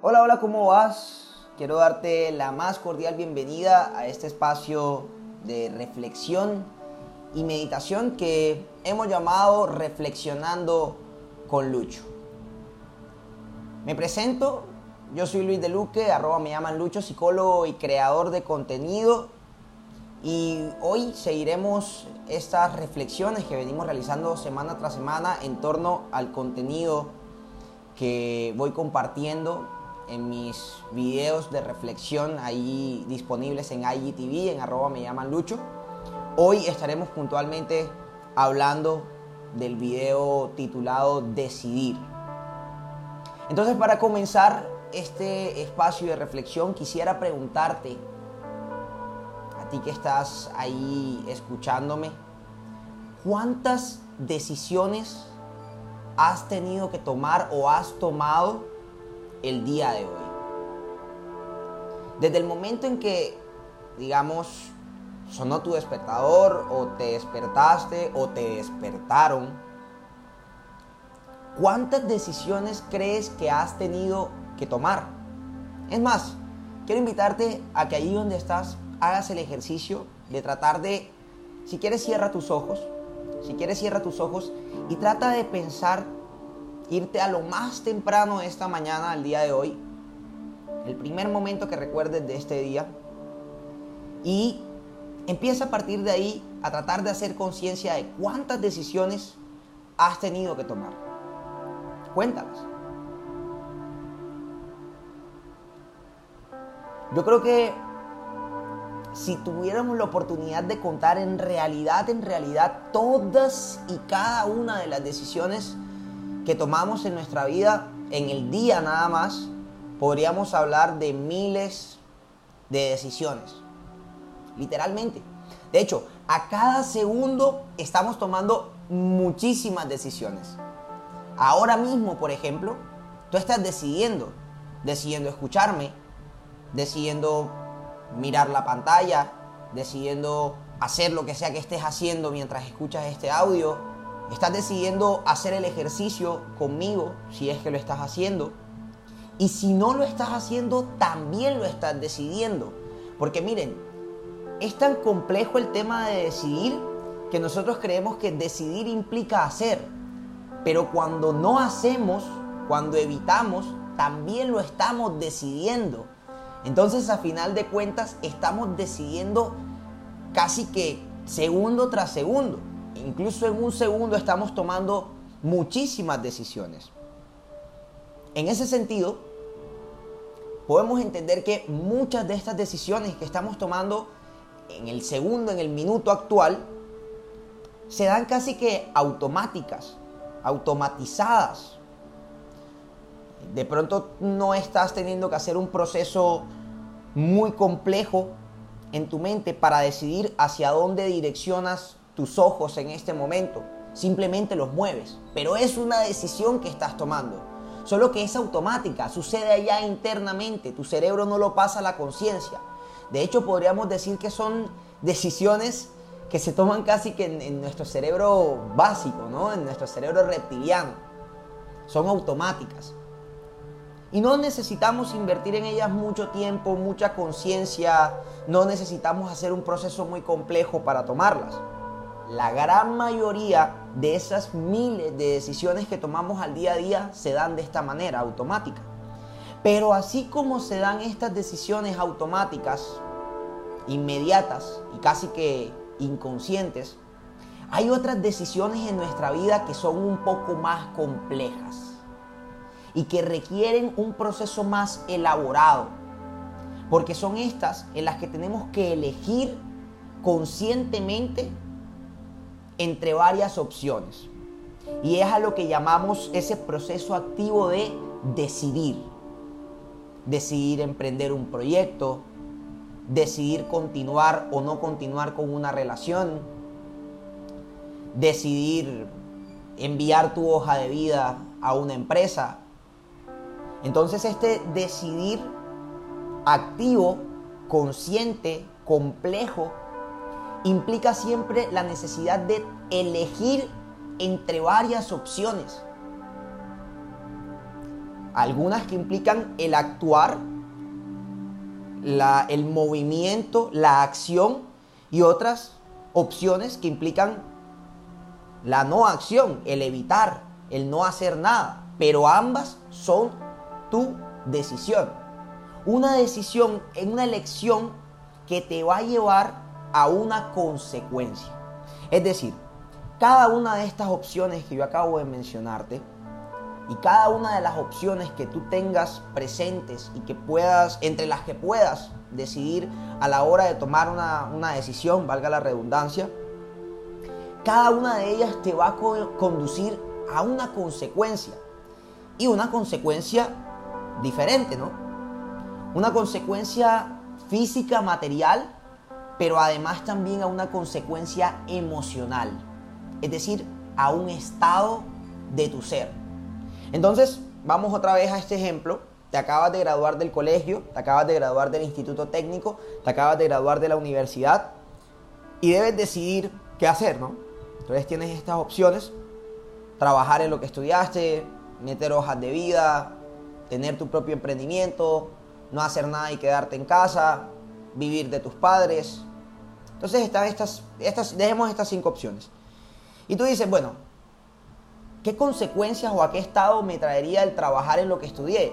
Hola, hola, ¿cómo vas? Quiero darte la más cordial bienvenida a este espacio de reflexión y meditación que hemos llamado Reflexionando con Lucho. Me presento, yo soy Luis de Luque, arroba me llaman Lucho, psicólogo y creador de contenido. Y hoy seguiremos estas reflexiones que venimos realizando semana tras semana en torno al contenido que voy compartiendo en mis videos de reflexión ahí disponibles en IGTV, en arroba me llaman Lucho. Hoy estaremos puntualmente hablando del video titulado Decidir. Entonces para comenzar este espacio de reflexión quisiera preguntarte, a ti que estás ahí escuchándome, ¿cuántas decisiones has tenido que tomar o has tomado el día de hoy? Desde el momento en que, digamos, sonó tu despertador o te despertaste o te despertaron, ¿Cuántas decisiones crees que has tenido que tomar? Es más, quiero invitarte a que ahí donde estás hagas el ejercicio de tratar de, si quieres cierra tus ojos, si quieres cierra tus ojos y trata de pensar, irte a lo más temprano de esta mañana, al día de hoy, el primer momento que recuerdes de este día y empieza a partir de ahí a tratar de hacer conciencia de cuántas decisiones has tenido que tomar. Cuéntanos. Yo creo que si tuviéramos la oportunidad de contar en realidad, en realidad, todas y cada una de las decisiones que tomamos en nuestra vida, en el día nada más, podríamos hablar de miles de decisiones. Literalmente. De hecho, a cada segundo estamos tomando muchísimas decisiones. Ahora mismo, por ejemplo, tú estás decidiendo, decidiendo escucharme, decidiendo mirar la pantalla, decidiendo hacer lo que sea que estés haciendo mientras escuchas este audio. Estás decidiendo hacer el ejercicio conmigo, si es que lo estás haciendo. Y si no lo estás haciendo, también lo estás decidiendo. Porque miren, es tan complejo el tema de decidir que nosotros creemos que decidir implica hacer. Pero cuando no hacemos, cuando evitamos, también lo estamos decidiendo. Entonces, a final de cuentas, estamos decidiendo casi que segundo tras segundo. Incluso en un segundo estamos tomando muchísimas decisiones. En ese sentido, podemos entender que muchas de estas decisiones que estamos tomando en el segundo, en el minuto actual, se dan casi que automáticas automatizadas. De pronto no estás teniendo que hacer un proceso muy complejo en tu mente para decidir hacia dónde direccionas tus ojos en este momento. Simplemente los mueves. Pero es una decisión que estás tomando. Solo que es automática, sucede allá internamente. Tu cerebro no lo pasa a la conciencia. De hecho, podríamos decir que son decisiones que se toman casi que en, nuestro cerebro básico, ¿no? En nuestro cerebro reptiliano. Son automáticas. Y no necesitamos invertir en ellas mucho tiempo, mucha conciencia, no necesitamos hacer un proceso muy complejo para tomarlas. La gran mayoría de esas miles de decisiones que tomamos al día a día se dan de esta manera, automática. Pero así como se dan estas decisiones automáticas, inmediatas y casi que inconscientes, hay otras decisiones en nuestra vida que son un poco más complejas y que requieren un proceso más elaborado, porque son estas en las que tenemos que elegir conscientemente entre varias opciones. Y es a lo que llamamos ese proceso activo de decidir. Decidir emprender un proyecto, decidir continuar o no continuar con una relación, decidir enviar tu hoja de vida a una empresa. Entonces este decidir activo, consciente, complejo, implica siempre la necesidad de elegir entre varias opciones. Algunas que implican el actuar, el movimiento, la acción y otras opciones que implican la no acción, el evitar, el no hacer nada. Pero ambas son tu decisión. Una decisión una elección que te va a llevar a una consecuencia. Es decir, cada una de estas opciones que yo acabo de mencionarte y cada una de las opciones que tú tengas presentes y que puedas, entre las que puedas decidir a la hora de tomar una, una decisión, valga la redundancia, cada una de ellas te va a conducir a una consecuencia y una consecuencia diferente, ¿no? Una consecuencia física, material, pero además también a una consecuencia emocional, es decir, a un estado de tu ser. Entonces, vamos otra vez a este ejemplo. Te acabas de graduar del colegio, te acabas de graduar del instituto técnico, te acabas de graduar de la universidad y debes decidir qué hacer, ¿no? Entonces tienes estas opciones, trabajar en lo que estudiaste, meter hojas de vida, tener tu propio emprendimiento, no hacer nada y quedarte en casa, vivir de tus padres. Entonces estas, estas, dejemos estas cinco opciones. Y tú dices, bueno, ¿qué consecuencias o a qué estado me traería el trabajar en lo que estudié?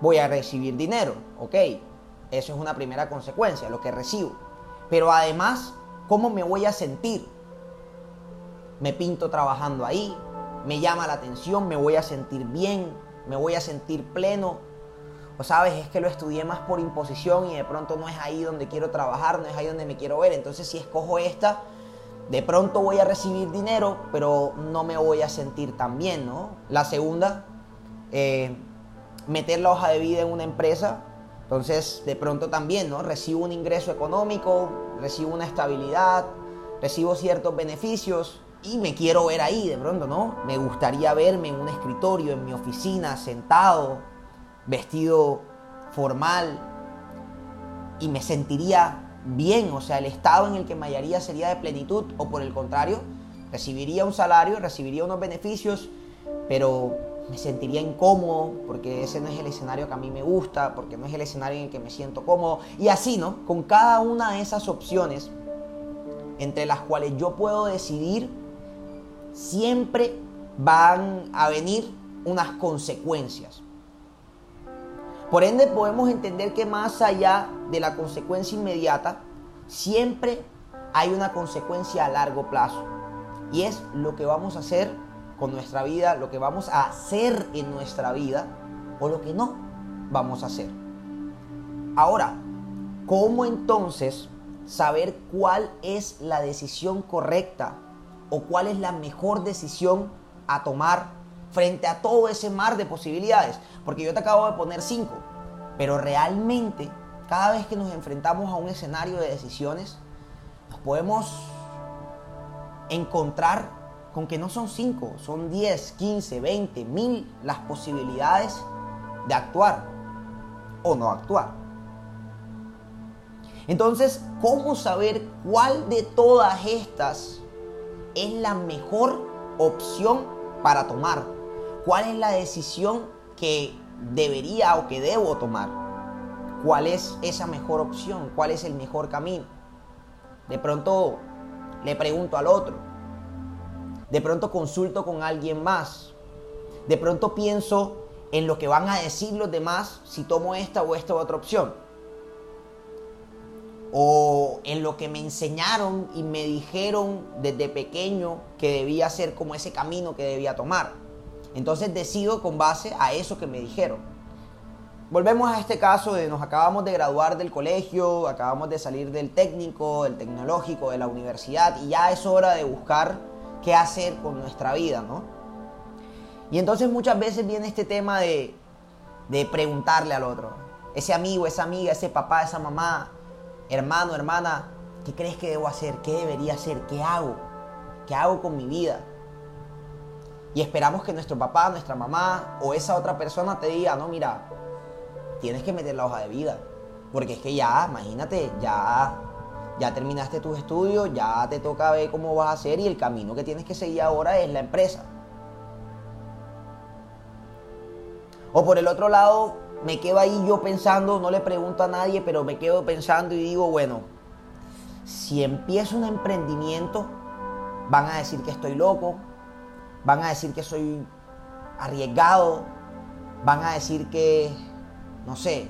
Voy a recibir dinero, ok. Eso es una primera consecuencia, lo que recibo. Pero además, ¿cómo me voy a sentir? Me pinto trabajando ahí, me llama la atención, me voy a sentir bien, me voy a sentir pleno. O sabes, es que lo estudié más por imposición y de pronto no es ahí donde quiero trabajar, no es ahí donde me quiero ver. Entonces si escojo esta, de pronto voy a recibir dinero, pero no me voy a sentir tan bien, ¿no? La segunda, eh, meter la hoja de vida en una empresa. Entonces, de pronto también, ¿no? Recibo un ingreso económico, recibo una estabilidad, recibo ciertos beneficios, y me quiero ver ahí de pronto, ¿no? Me gustaría verme en un escritorio, en mi oficina, sentado, vestido formal y me sentiría bien, o sea, el estado en el que me hallaría sería de plenitud o por el contrario, recibiría un salario, recibiría unos beneficios, pero me sentiría incómodo porque ese no es el escenario que a mí me gusta, porque no es el escenario en el que me siento cómodo y así, ¿no? Con cada una de esas opciones entre las cuales yo puedo decidir siempre van a venir unas consecuencias. Por ende podemos entender que más allá de la consecuencia inmediata, siempre hay una consecuencia a largo plazo. Y es lo que vamos a hacer con nuestra vida, lo que vamos a hacer en nuestra vida o lo que no vamos a hacer. Ahora, ¿cómo entonces saber cuál es la decisión correcta o cuál es la mejor decisión a tomar frente a todo ese mar de posibilidades. Porque yo te acabo de poner cinco, pero realmente cada vez que nos enfrentamos a un escenario de decisiones, nos podemos encontrar con que no son cinco, son 10, 15, 20, mil las posibilidades de actuar o no actuar. Entonces, ¿cómo saber cuál de todas estas es la mejor opción para tomar? ¿Cuál es la decisión que debería o que debo tomar? ¿Cuál es esa mejor opción? ¿Cuál es el mejor camino? De pronto le pregunto al otro. De pronto consulto con alguien más. De pronto pienso en lo que van a decir los demás si tomo esta o esta otra opción o en lo que me enseñaron y me dijeron desde pequeño que debía ser como ese camino que debía tomar. Entonces decido con base a eso que me dijeron. Volvemos a este caso de nos acabamos de graduar del colegio, acabamos de salir del técnico, del tecnológico, de la universidad y ya es hora de buscar qué hacer con nuestra vida, ¿no? Y entonces muchas veces viene este tema de, de preguntarle al otro, ese amigo, esa amiga, ese papá, esa mamá, hermano, hermana, ¿qué crees que debo hacer? ¿Qué debería hacer? ¿Qué hago? ¿Qué hago con mi vida? Y esperamos que nuestro papá, nuestra mamá o esa otra persona te diga, no, mira, tienes que meter la hoja de vida. Porque es que ya, imagínate, ya, ya terminaste tus estudios, ya te toca ver cómo vas a hacer y el camino que tienes que seguir ahora es la empresa. O por el otro lado, me quedo ahí yo pensando, no le pregunto a nadie, pero me quedo pensando y digo, bueno, si empiezo un emprendimiento, van a decir que estoy loco, van a decir que soy arriesgado, van a decir que, no sé,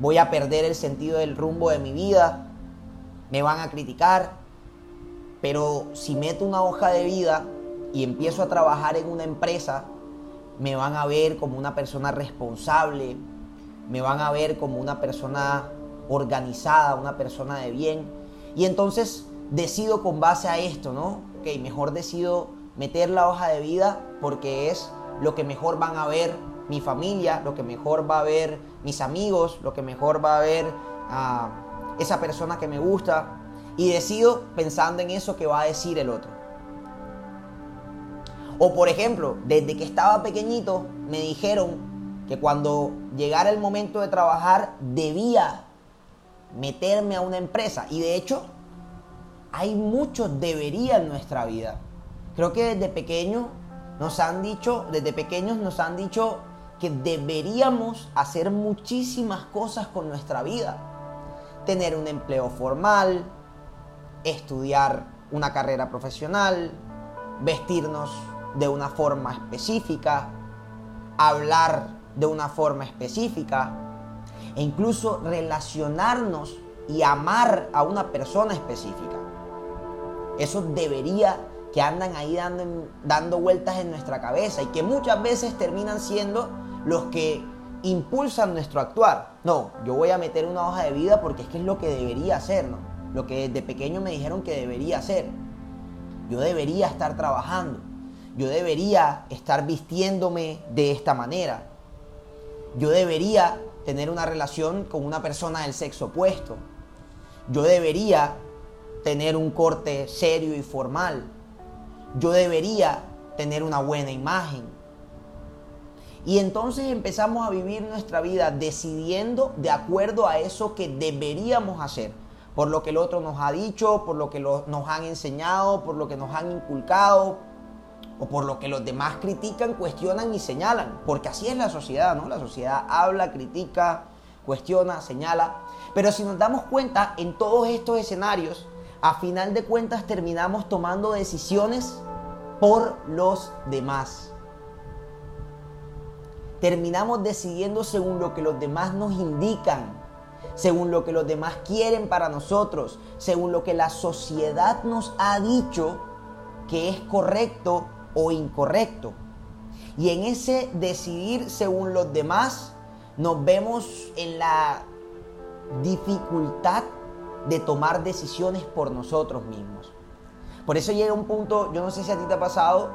voy a perder el sentido del rumbo de mi vida, me van a criticar, pero si meto una hoja de vida y empiezo a trabajar en una empresa, me van a ver como una persona responsable, me van a ver como una persona organizada, una persona de bien. Y entonces decido con base a esto, ¿no? Ok, mejor decido meter la hoja de vida porque es lo que mejor van a ver mi familia, lo que mejor va a ver mis amigos, lo que mejor va a ver a esa persona que me gusta. Y decido pensando en eso que va a decir el otro. O por ejemplo, desde que estaba pequeñito me dijeron que cuando llegara el momento de trabajar debía meterme a una empresa. Y de hecho, hay muchos debería en nuestra vida. Creo que desde pequeño nos han dicho, desde pequeños nos han dicho que deberíamos hacer muchísimas cosas con nuestra vida. Tener un empleo formal, estudiar una carrera profesional, vestirnos de una forma específica, hablar de una forma específica e incluso relacionarnos y amar a una persona específica. Eso debería que andan ahí dando, dando vueltas en nuestra cabeza y que muchas veces terminan siendo los que impulsan nuestro actuar. No, yo voy a meter una hoja de vida porque es que es lo que debería hacer, ¿no? Lo que desde pequeño me dijeron que debería hacer. Yo debería estar trabajando. Yo debería estar vistiéndome de esta manera. Yo debería tener una relación con una persona del sexo opuesto. Yo debería tener un corte serio y formal. Yo debería tener una buena imagen. Y entonces empezamos a vivir nuestra vida decidiendo de acuerdo a eso que deberíamos hacer. Por lo que el otro nos ha dicho, por lo que nos han enseñado, por lo que nos han inculcado, o por lo que los demás critican, cuestionan y señalan. Porque así es la sociedad, ¿no? La sociedad habla, critica, cuestiona, señala. Pero si nos damos cuenta, en todos estos escenarios, a final de cuentas terminamos tomando decisiones por los demás. Terminamos decidiendo según lo que los demás nos indican, según lo que los demás quieren para nosotros, según lo que la sociedad nos ha dicho que es correcto o incorrecto. Y en ese decidir según los demás, nos vemos en la dificultad de tomar decisiones por nosotros mismos. Por eso llega un punto, yo no sé si a ti te ha pasado,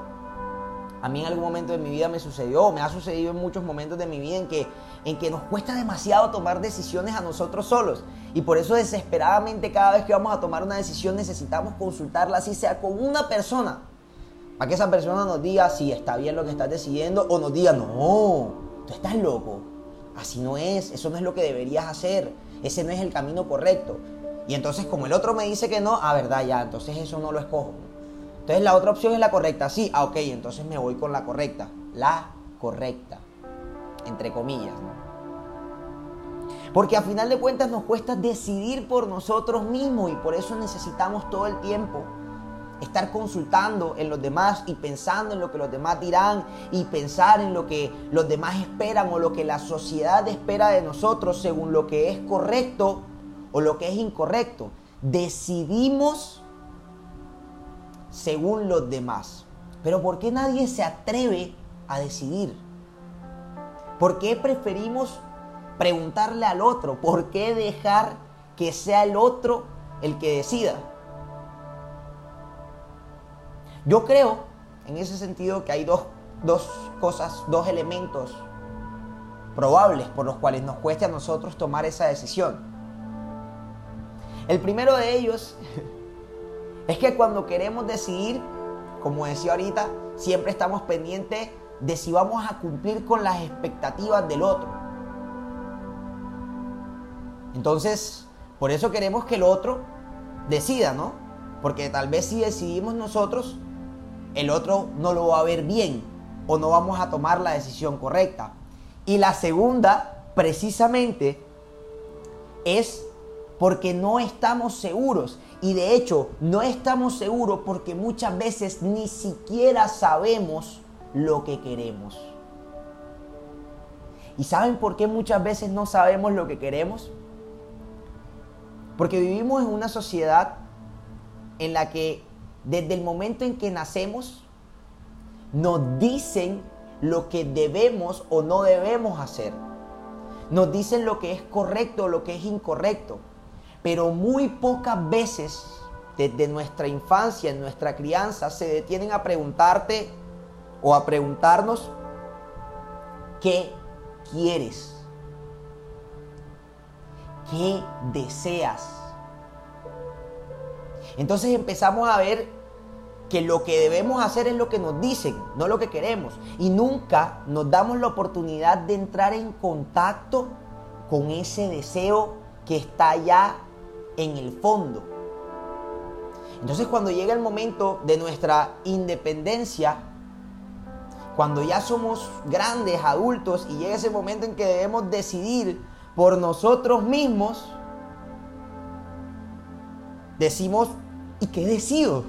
a mí en algún momento de mi vida me sucedió, me ha sucedido en muchos momentos de mi vida en que, en que nos cuesta demasiado tomar decisiones a nosotros solos. Y por eso desesperadamente cada vez que vamos a tomar una decisión necesitamos consultarla, así sea con una persona, para que esa persona nos diga si está bien lo que estás decidiendo o nos diga, no, tú estás loco, así no es, eso no es lo que deberías hacer, ese no es el camino correcto. Y entonces como el otro me dice que no, a ah, verdad, ya, entonces eso no lo escojo. Entonces la otra opción es la correcta, sí, ah, ok, entonces me voy con la correcta. La correcta, entre comillas. Porque a final de cuentas nos cuesta decidir por nosotros mismos y por eso necesitamos todo el tiempo estar consultando en los demás y pensando en lo que los demás dirán y pensar en lo que los demás esperan o lo que la sociedad espera de nosotros según lo que es correcto o lo que es incorrecto. Decidimos según los demás. Pero ¿por qué nadie se atreve a decidir? ¿Por qué preferimos preguntarle al otro? ¿Por qué dejar que sea el otro el que decida? Yo creo, en ese sentido, que hay dos, dos cosas, dos elementos probables por los cuales nos cueste a nosotros tomar esa decisión. El primero de ellos es que cuando queremos decidir, como decía ahorita, siempre estamos pendientes de si vamos a cumplir con las expectativas del otro. Entonces, por eso queremos que el otro decida, ¿no? Porque tal vez si decidimos nosotros, el otro no lo va a ver bien o no vamos a tomar la decisión correcta. Y la segunda, precisamente, es porque no estamos seguros. Y de hecho, no estamos seguros porque muchas veces ni siquiera sabemos lo que queremos. ¿Y saben por qué muchas veces no sabemos lo que queremos? Porque vivimos en una sociedad en la que desde el momento en que nacemos nos dicen lo que debemos o no debemos hacer. Nos dicen lo que es correcto o lo que es incorrecto. Pero muy pocas veces desde nuestra infancia, en nuestra crianza, se detienen a preguntarte o a preguntarnos qué quieres, qué deseas. Entonces empezamos a ver que lo que debemos hacer es lo que nos dicen, no lo que queremos. Y nunca nos damos la oportunidad de entrar en contacto con ese deseo que está allá en el fondo. Entonces cuando llega el momento de nuestra independencia, cuando ya somos grandes, adultos, y llega ese momento en que debemos decidir por nosotros mismos, decimos, ¿y qué decido?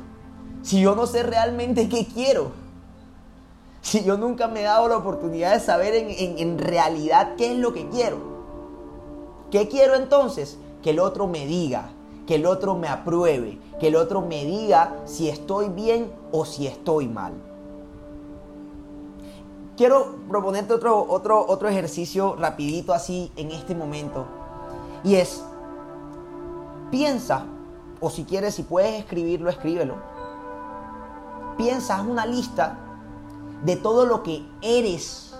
Si yo no sé realmente qué quiero. Si yo nunca me he dado la oportunidad de saber en, realidad qué es lo que quiero. ¿Qué quiero entonces? Que el otro me diga, que el otro me apruebe, que el otro me diga si estoy bien o si estoy mal. Quiero proponerte otro, otro, otro ejercicio rapidito así en este momento. Y es, piensa o si quieres, si puedes escribirlo, escríbelo. Piensa, haz una lista de todo lo que eres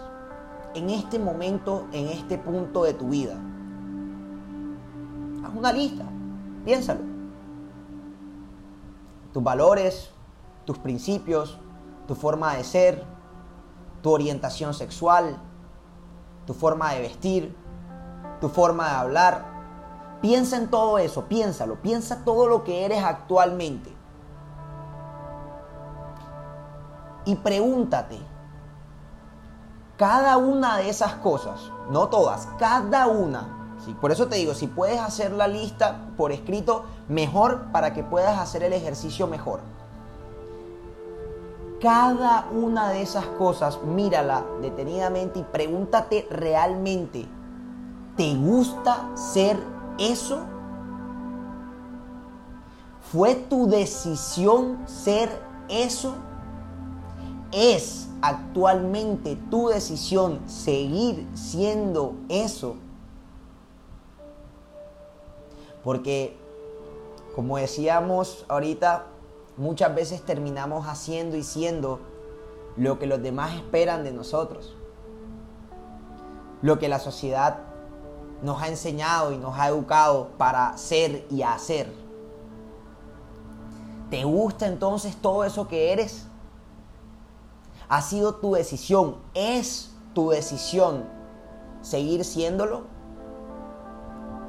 en este momento, en este punto de tu vida. Una lista, piénsalo. Tus valores, tus principios, tu forma de ser, tu orientación sexual, tu forma de vestir, tu forma de hablar, Piensa en todo eso, piénsalo, piensa todo lo que eres actualmente. Y pregúntate, cada una de esas cosas, no todas, cada una, por eso te digo, si puedes hacer la lista por escrito, mejor para que puedas hacer el ejercicio mejor. Cada una de esas cosas, mírala detenidamente y pregúntate realmente, ¿te gusta ser eso? ¿Fue tu decisión ser eso? ¿Es actualmente tu decisión seguir siendo eso? Porque, como decíamos ahorita, muchas veces terminamos haciendo y siendo lo que los demás esperan de nosotros. Lo que la sociedad nos ha enseñado y nos ha educado para ser y hacer. ¿Te gusta entonces todo eso que eres? ¿Ha sido tu decisión? ¿Es tu decisión seguir siéndolo?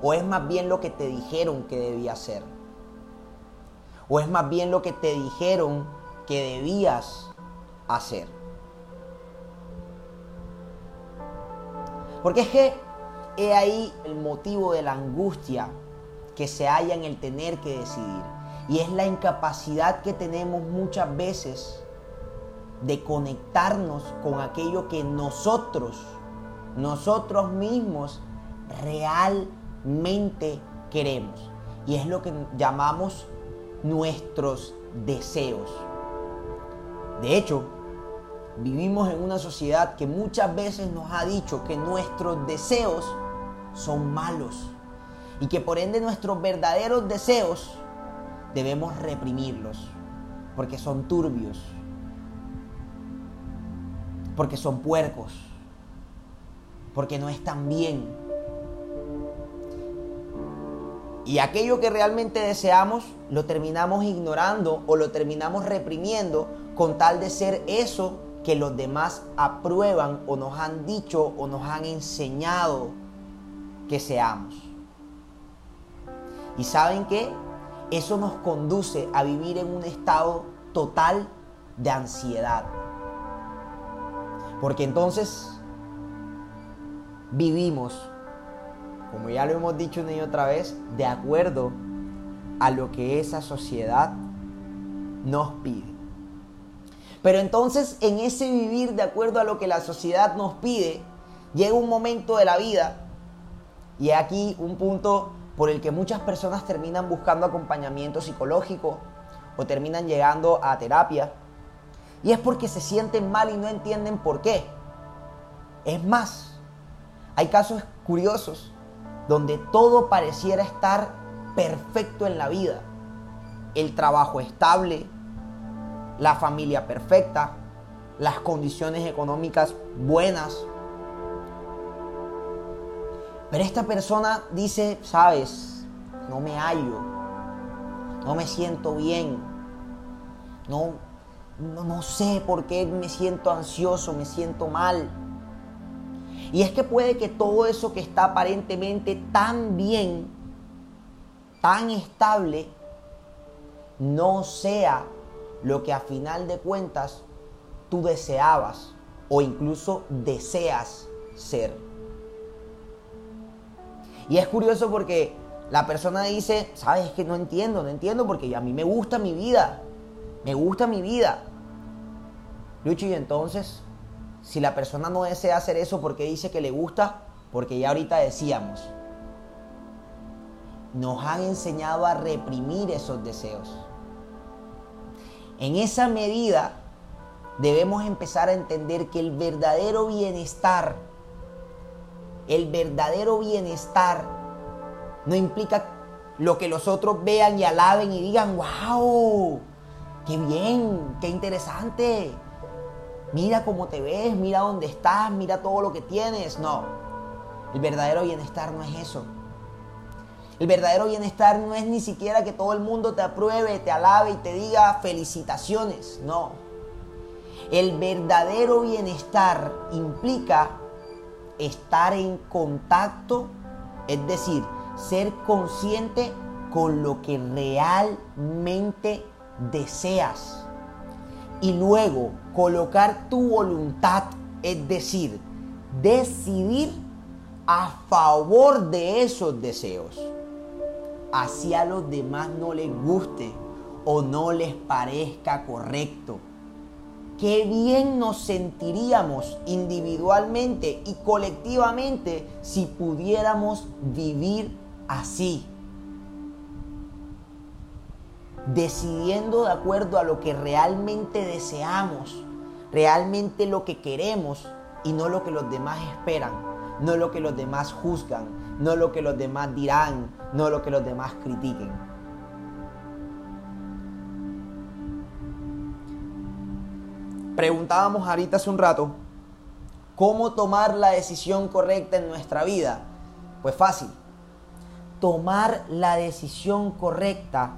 ¿O es más bien lo que te dijeron que debía ser? ¿O es más bien lo que te dijeron que debías hacer? Porque es que He ahí el motivo de la angustia que se halla en el tener que decidir. Y es la incapacidad que tenemos muchas veces de conectarnos con aquello que nosotros, nosotros mismos realmente queremos. Y es lo que llamamos nuestros deseos. De hecho, vivimos en una sociedad que muchas veces nos ha dicho que nuestros deseos son malos y que por ende nuestros verdaderos deseos debemos reprimirlos porque son turbios, porque son puercos, porque no están bien. Y aquello que realmente deseamos lo terminamos ignorando o lo terminamos reprimiendo con tal de ser eso que los demás aprueban o nos han dicho o nos han enseñado que seamos. Y saben que eso nos conduce a vivir en un estado total de ansiedad. Porque entonces vivimos, como ya lo hemos dicho una y otra vez, de acuerdo a lo que esa sociedad nos pide. Pero entonces en ese vivir de acuerdo a lo que la sociedad nos pide, llega un momento de la vida, y aquí un punto por el que muchas personas terminan buscando acompañamiento psicológico o terminan llegando a terapia, y es porque se sienten mal y no entienden por qué. Es más, hay casos curiosos donde todo pareciera estar perfecto en la vida. El trabajo estable, la familia perfecta, las condiciones económicas buenas. Pero esta persona dice, sabes, no me hallo, no me siento bien, no, no, no sé por qué me siento ansioso, me siento mal. Y es que puede que todo eso que está aparentemente tan bien, tan estable, no sea lo que a final de cuentas tú deseabas o incluso deseas ser. Y es curioso porque la persona dice, sabes, que no entiendo, no entiendo porque a mí me gusta mi vida, me gusta mi vida. Lucho, y entonces, si la persona no desea hacer eso, ¿por qué dice que le gusta? Porque ya ahorita decíamos, nos han enseñado a reprimir esos deseos. En esa medida debemos empezar a entender que el verdadero bienestar, el verdadero bienestar no implica lo que los otros vean y alaben y digan, wow, qué bien, qué interesante. Mira cómo te ves, mira dónde estás, mira todo lo que tienes. No, el verdadero bienestar no es eso. El verdadero bienestar no es ni siquiera que todo el mundo te apruebe, te alabe y te diga felicitaciones. No. El verdadero bienestar implica estar en contacto, es decir, ser consciente con lo que realmente deseas. Y luego colocar tu voluntad, es decir, decidir a favor de esos deseos así a los demás no les guste o no les parezca correcto. Qué bien nos sentiríamos individualmente y colectivamente si pudiéramos vivir así. Decidiendo de acuerdo a lo que realmente deseamos, realmente lo que queremos y no lo que los demás esperan, no lo que los demás juzgan, no lo que los demás dirán, no lo que los demás critiquen. Preguntábamos ahorita hace un rato, ¿cómo tomar la decisión correcta en nuestra vida? Pues fácil. Tomar la decisión correcta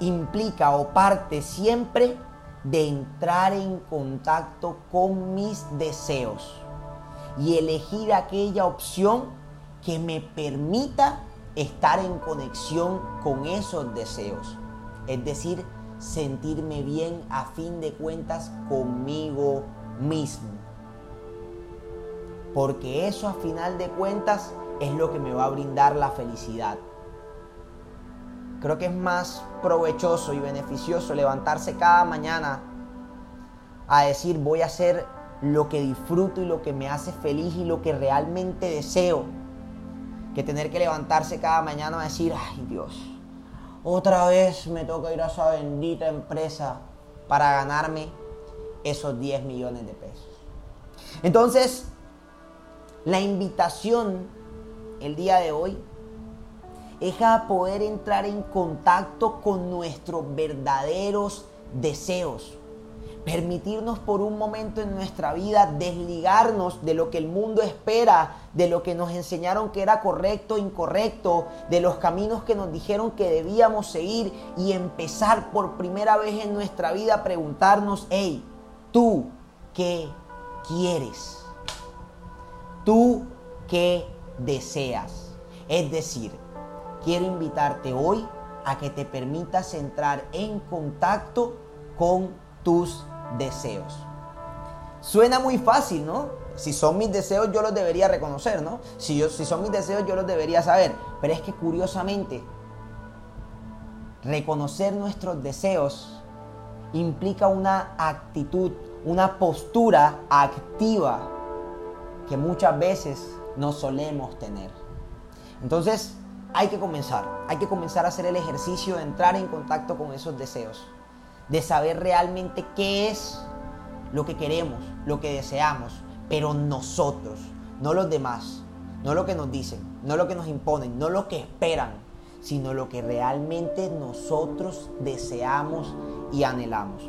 implica o parte siempre de entrar en contacto con mis deseos y elegir aquella opción que me permita estar en conexión con esos deseos. Es decir, sentirme bien a fin de cuentas conmigo mismo. Porque eso a final de cuentas es lo que me va a brindar la felicidad. Creo que es más provechoso y beneficioso levantarse cada mañana a decir voy a hacer lo que disfruto y lo que me hace feliz y lo que realmente deseo, que tener que levantarse cada mañana a decir, ay Dios, otra vez me toca ir a esa bendita empresa para ganarme esos 10 millones de pesos. Entonces, la invitación el día de hoy es a poder entrar en contacto con nuestros verdaderos deseos permitirnos por un momento en nuestra vida desligarnos de lo que el mundo espera, de lo que nos enseñaron que era correcto o incorrecto, de los caminos que nos dijeron que debíamos seguir y empezar por primera vez en nuestra vida a preguntarnos, hey, tú, ¿qué quieres? ¿Tú qué deseas? Es decir, quiero invitarte hoy a que te permitas entrar en contacto con tus deseos. Suena muy fácil, ¿no? si son mis deseos yo los debería reconocer, ¿no? Si, son mis deseos yo los debería saber. Pero es que curiosamente, reconocer nuestros deseos implica una actitud, una postura activa que muchas veces no solemos tener. Entonces, hay que comenzar, hay que comenzar a hacer el ejercicio de entrar en contacto con esos deseos, de saber realmente qué es lo que queremos, lo que deseamos, pero nosotros, no los demás, no lo que nos dicen, no lo que nos imponen, no lo que esperan, sino lo que realmente nosotros deseamos y anhelamos.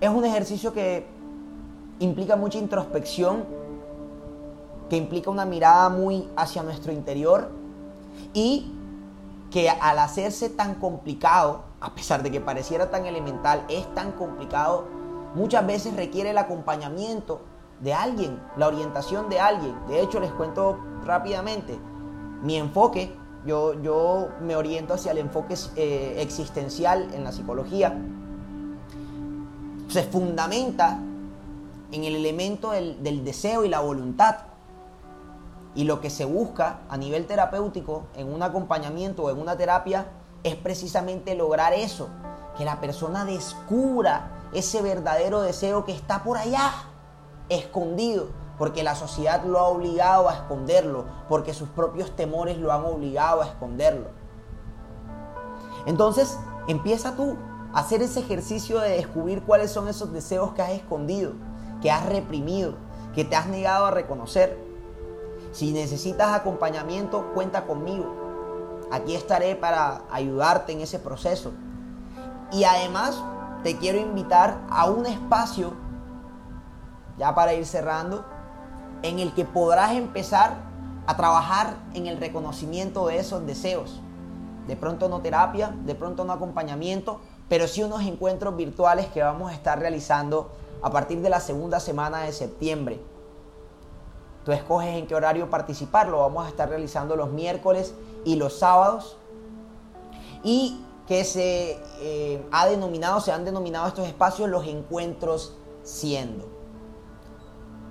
Es un ejercicio que implica mucha introspección, que implica una mirada muy hacia nuestro interior y que al hacerse tan complicado, a pesar de que pareciera tan elemental, es tan complicado, muchas veces requiere el acompañamiento de alguien, la orientación de alguien. De hecho, les cuento rápidamente, mi enfoque, yo, yo me oriento hacia el enfoque eh, existencial en la psicología, se fundamenta en el elemento del, del deseo y la voluntad. Y lo que se busca a nivel terapéutico en un acompañamiento o en una terapia es precisamente lograr eso, que la persona descubra ese verdadero deseo que está por allá, escondido, porque la sociedad lo ha obligado a esconderlo, porque sus propios temores lo han obligado a esconderlo. Entonces, empieza tú a hacer ese ejercicio de descubrir cuáles son esos deseos que has escondido, que has reprimido, que te has negado a reconocer. Si necesitas acompañamiento, cuenta conmigo. Aquí estaré para ayudarte en ese proceso. Y además te quiero invitar a un espacio, ya para ir cerrando, en el que podrás empezar a trabajar en el reconocimiento de esos deseos. De pronto no terapia, de pronto no acompañamiento, pero sí unos encuentros virtuales que vamos a estar realizando a partir de la segunda semana de septiembre. Tú escoges en qué horario participar, lo vamos a estar realizando los miércoles y los sábados. Y que se eh, ha denominado, se han denominado estos espacios los encuentros siendo.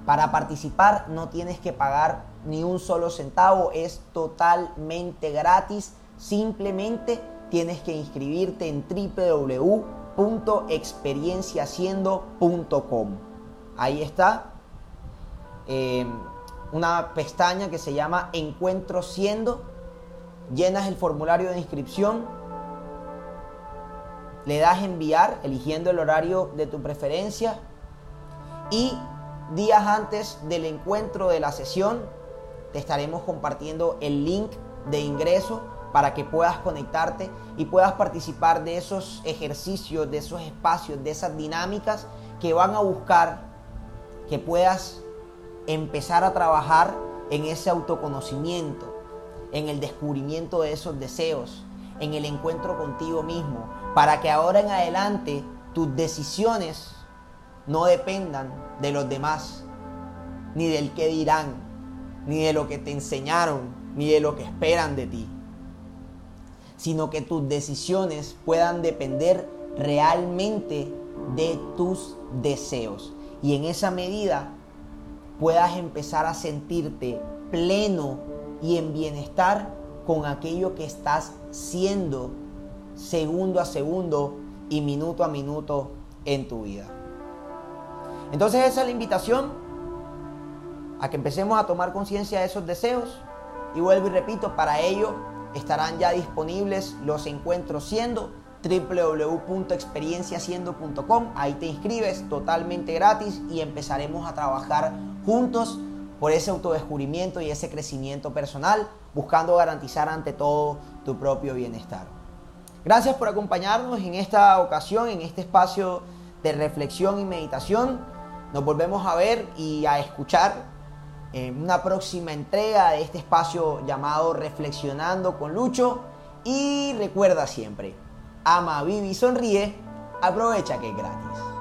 Para participar no tienes que pagar ni un solo centavo, es totalmente gratis. Simplemente tienes que inscribirte en www.experienciaciendo.com. Ahí está. Eh, una pestaña que se llama Encuentro Siendo. Llenas el formulario de inscripción. Le das enviar, eligiendo el horario de tu preferencia. Y días antes del encuentro de la sesión, te estaremos compartiendo el link de ingreso para que puedas conectarte y puedas participar de esos ejercicios, de esos espacios, de esas dinámicas que van a buscar que puedas empezar a trabajar en ese autoconocimiento, en el descubrimiento de esos deseos, en el encuentro contigo mismo, para que ahora en adelante tus decisiones no dependan de los demás, ni del que dirán, ni de lo que te enseñaron, ni de lo que esperan de ti, sino que tus decisiones puedan depender realmente de tus deseos. Y en esa medida puedas empezar a sentirte pleno y en bienestar con aquello que estás siendo segundo a segundo y minuto a minuto en tu vida. Entonces esa es la invitación a que empecemos a tomar conciencia de esos deseos y vuelvo y repito, para ello estarán ya disponibles los encuentros siendo www.experienciaciendo.com. Ahí te inscribes totalmente gratis y empezaremos a trabajar juntos por ese autodescubrimiento y ese crecimiento personal, buscando garantizar ante todo tu propio bienestar. Gracias por acompañarnos en esta ocasión, en este espacio de reflexión y meditación. Nos volvemos a ver y a escuchar en una próxima entrega de este espacio llamado Reflexionando con Lucho. Y recuerda siempre, ama, vive y sonríe, aprovecha que es gratis.